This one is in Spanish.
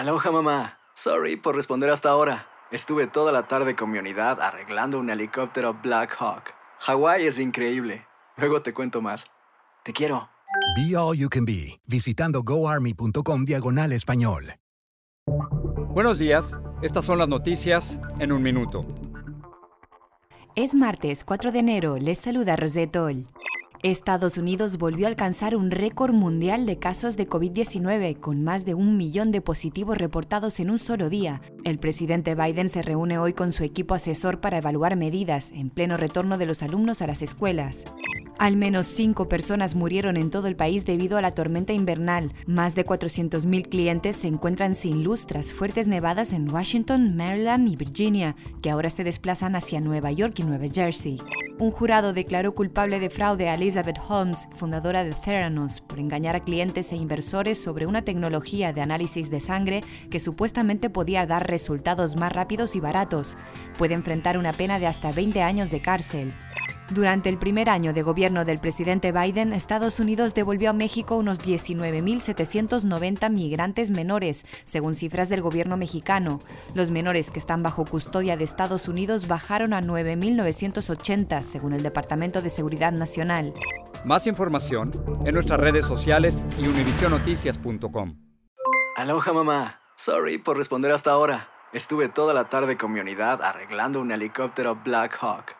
Aloha mamá. Sorry por responder hasta ahora. Estuve toda la tarde con mi unidad arreglando un helicóptero Black Hawk. Hawái es increíble. Luego te cuento más. Te quiero. Be All You Can Be, visitando goarmy.com diagonal español. Buenos días, estas son las noticias en un minuto. Es martes 4 de enero, les saluda Rosetol. Estados Unidos volvió a alcanzar un récord mundial de casos de COVID-19, con más de un millón de positivos reportados en un solo día. El presidente Biden se reúne hoy con su equipo asesor para evaluar medidas en pleno retorno de los alumnos a las escuelas. Al menos cinco personas murieron en todo el país debido a la tormenta invernal. Más de 400.000 clientes se encuentran sin luz tras fuertes nevadas en Washington, Maryland y Virginia, que ahora se desplazan hacia Nueva York y Nueva Jersey. Un jurado declaró culpable de fraude a Elizabeth Holmes, fundadora de Theranos, por engañar a clientes e inversores sobre una tecnología de análisis de sangre que supuestamente podía dar resultados más rápidos y baratos. Puede enfrentar una pena de hasta 20 años de cárcel. Durante el primer año de gobierno del presidente Biden, Estados Unidos devolvió a México unos 19.790 migrantes menores, según cifras del gobierno mexicano. Los menores que están bajo custodia de Estados Unidos bajaron a 9.980, según el Departamento de Seguridad Nacional. Más información en nuestras redes sociales y univisionoticias.com. Aloha mamá. Sorry por responder hasta ahora. Estuve toda la tarde con mi unidad arreglando un helicóptero Black Hawk.